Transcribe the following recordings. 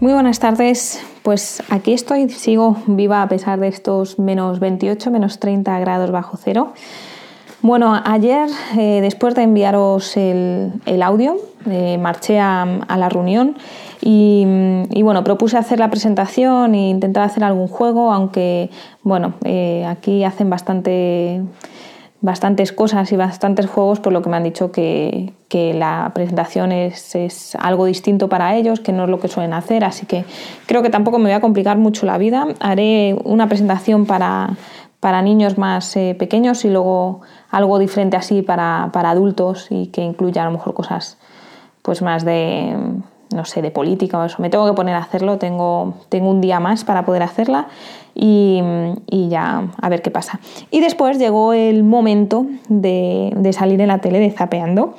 Muy buenas tardes, pues aquí estoy, sigo viva a pesar de estos menos 28, menos 30 grados bajo cero. Bueno, ayer, eh, después de enviaros el, audio, eh, marché a, la reunión y, bueno, propuse hacer la presentación e intentar hacer algún juego, aunque bueno, eh, aquí hacen bastante bastantes cosas y bastantes juegos, por lo que me han dicho que, la presentación es, algo distinto para ellos, que no es lo que suelen hacer, así que creo que tampoco me voy a complicar mucho la vida. Haré una presentación para, niños más eh, pequeños y luego algo diferente así para, adultos y que incluya a lo mejor cosas pues más de no sé, de política o eso. Me tengo que poner a hacerlo, tengo, tengo un día más para poder hacerla y, ya a ver qué pasa. Y después llegó el momento de, salir en la tele de zapeando.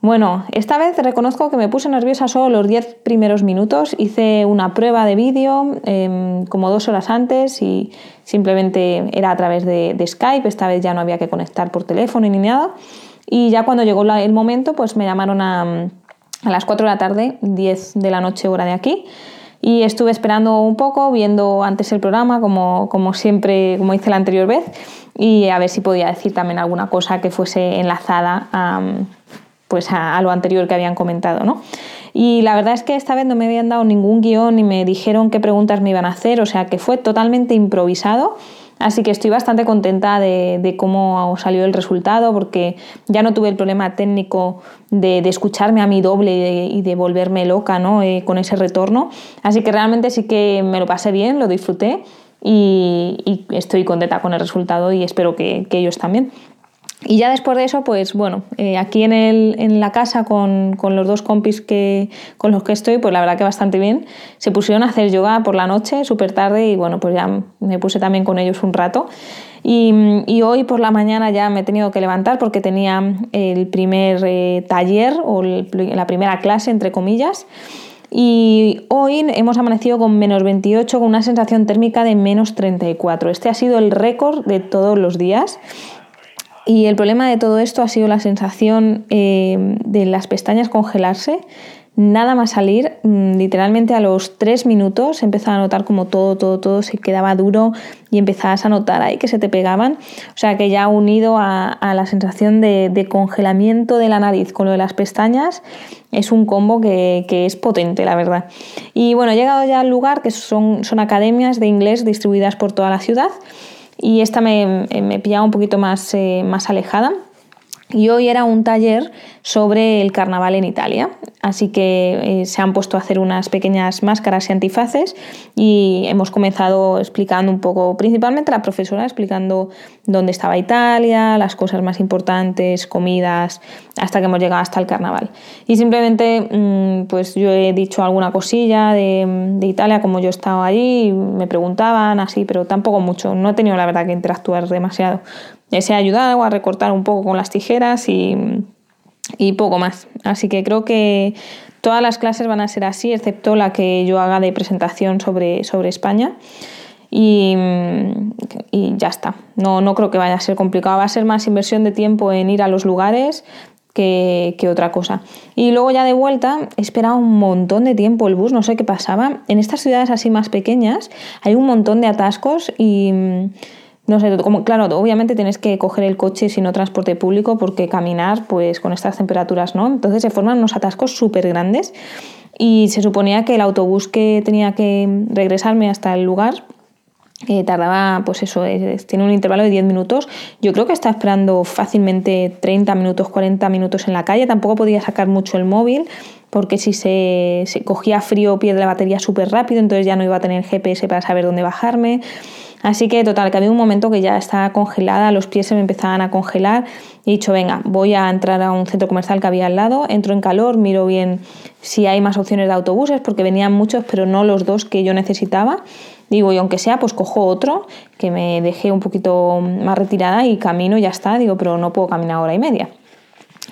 Bueno, esta vez reconozco que me puse nerviosa solo los 10 primeros minutos. Hice una prueba de vídeo em, como dos horas antes y simplemente era a través de, Skype. Esta vez ya no había que conectar por teléfono ni nada. Y ya cuando llegó el momento, pues me llamaron a, a las 4 de la tarde, 10 de la noche hora de aquí. Y estuve esperando un poco, viendo antes el programa, como, como siempre, como hice la anterior vez, y a ver si podía decir también alguna cosa que fuese enlazada a, pues a, lo anterior que habían comentado. ¿no? Y la verdad es que esta vez no me habían dado ningún guion ni me dijeron qué preguntas me iban a hacer, o sea que fue totalmente improvisado Así que estoy bastante contenta de, cómo salió el resultado porque ya no tuve el problema técnico de, escucharme a mi doble y de, volverme loca ¿no? Eh, con ese retorno. Así que realmente sí que me lo pasé bien, lo disfruté y, estoy contenta con el resultado y espero que ellos también. Y ya después de eso, pues bueno, eh, aquí en, el, en, la casa con, con, los dos compis que, con los que estoy, pues la verdad que bastante bien. Se pusieron a hacer yoga por la noche, súper tarde, y bueno, pues ya me puse también con ellos un rato. Y, y, hoy por la mañana ya me he tenido que levantar porque tenía el primer eh, taller o la primera clase, entre comillas. Y hoy hemos amanecido con menos 28, con una sensación térmica de menos 34. Este ha sido el récord de todos los días. Y el problema de todo esto ha sido la sensación eh, de las pestañas congelarse. Nada más salir, mm, literalmente a los tres minutos empezaba a notar como todo, todo, todo se quedaba duro y empezabas a notar ahí que se te pegaban. O sea que ya unido a, la sensación de, congelamiento de la nariz con lo de las pestañas, es un combo que, es potente, la verdad. Y bueno, he llegado ya al lugar que son, son academias de inglés distribuidas por toda la ciudad y esta me, me pillaba un poquito más, eh, más alejada. Y hoy era un taller sobre el carnaval en Italia. Así que eh, se han puesto a hacer unas pequeñas máscaras y antifaces y hemos comenzado explicando un poco, principalmente la profesora explicando dónde estaba Italia, las cosas más importantes, comidas, hasta que hemos llegado hasta el carnaval. Y simplemente mm, pues yo he dicho alguna cosilla de, Italia, como yo he estado allí, me preguntaban así, pero tampoco mucho. No he tenido la verdad que interactuar demasiado. Se ha ayudado a recortar un poco con las tijeras y y poco más. Así que creo que todas las clases van a ser así, excepto la que yo haga de presentación sobre, sobre España. Y, ya está. No, no creo que vaya a ser complicado. Va a ser más inversión de tiempo en ir a los lugares que, que, otra cosa. Y luego ya de vuelta he esperado un montón de tiempo el bus, no sé qué pasaba. En estas ciudades así más pequeñas hay un montón de atascos y no sé, claro, obviamente tienes que coger el coche si no transporte público porque caminar, pues con estas temperaturas, ¿no? Entonces se forman unos atascos súper grandes y se suponía que el autobús que tenía que regresarme hasta el lugar eh, tardaba, pues eso, tiene un intervalo de 10 minutos. Yo creo que está esperando fácilmente 30 minutos, 40 minutos en la calle. Tampoco podía sacar mucho el móvil porque si se, cogía frío pierde la batería súper rápido, entonces ya no iba a tener GPS para saber dónde bajarme. Así que total, que había un momento que ya estaba congelada, los pies se me empezaban a congelar he dicho, venga, voy a entrar a un centro comercial que había al lado, entro en calor, miro bien si hay más opciones de autobuses, porque venían muchos, pero no los dos que yo necesitaba. Digo, y aunque sea, pues cojo otro, que me dejé un poquito más retirada y camino, ya está. Digo, pero no puedo caminar hora y media.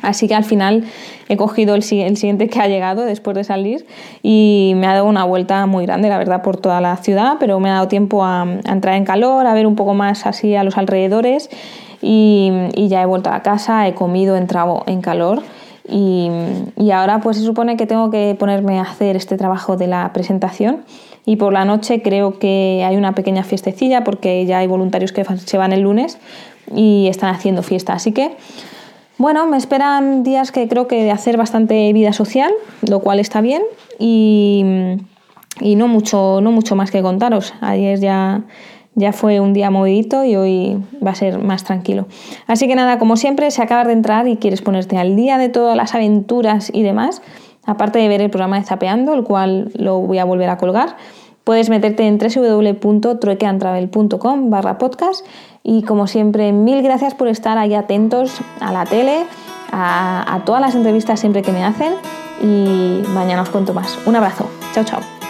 Así que al final he cogido el, siguiente que ha llegado después de salir y me ha dado una vuelta muy grande, la verdad, por toda la ciudad, pero me ha dado tiempo a, entrar en calor, a ver un poco más así a los alrededores y, ya he vuelto a casa, he comido, he entrado en calor. Y, y, ahora pues se supone que tengo que ponerme a hacer este trabajo de la presentación y por la noche creo que hay una pequeña fiestecilla porque ya hay voluntarios que se van el lunes y están haciendo fiesta. Así que bueno, me esperan días que creo que de hacer bastante vida social, lo cual está bien y, no, mucho, no mucho más que contaros. Ayer ya, ya fue un día movidito y hoy va a ser más tranquilo. Así que nada, como siempre, si acabas de entrar y quieres ponerte al día de todas las aventuras y demás, aparte de ver el programa de Zapeando, el cual lo voy a volver a colgar, puedes meterte en www.truequeantravel.com barra podcast y como siempre, mil gracias por estar ahí atentos a la tele, a, a todas las entrevistas siempre que me hacen y mañana os cuento más. Un abrazo. Chao, chao.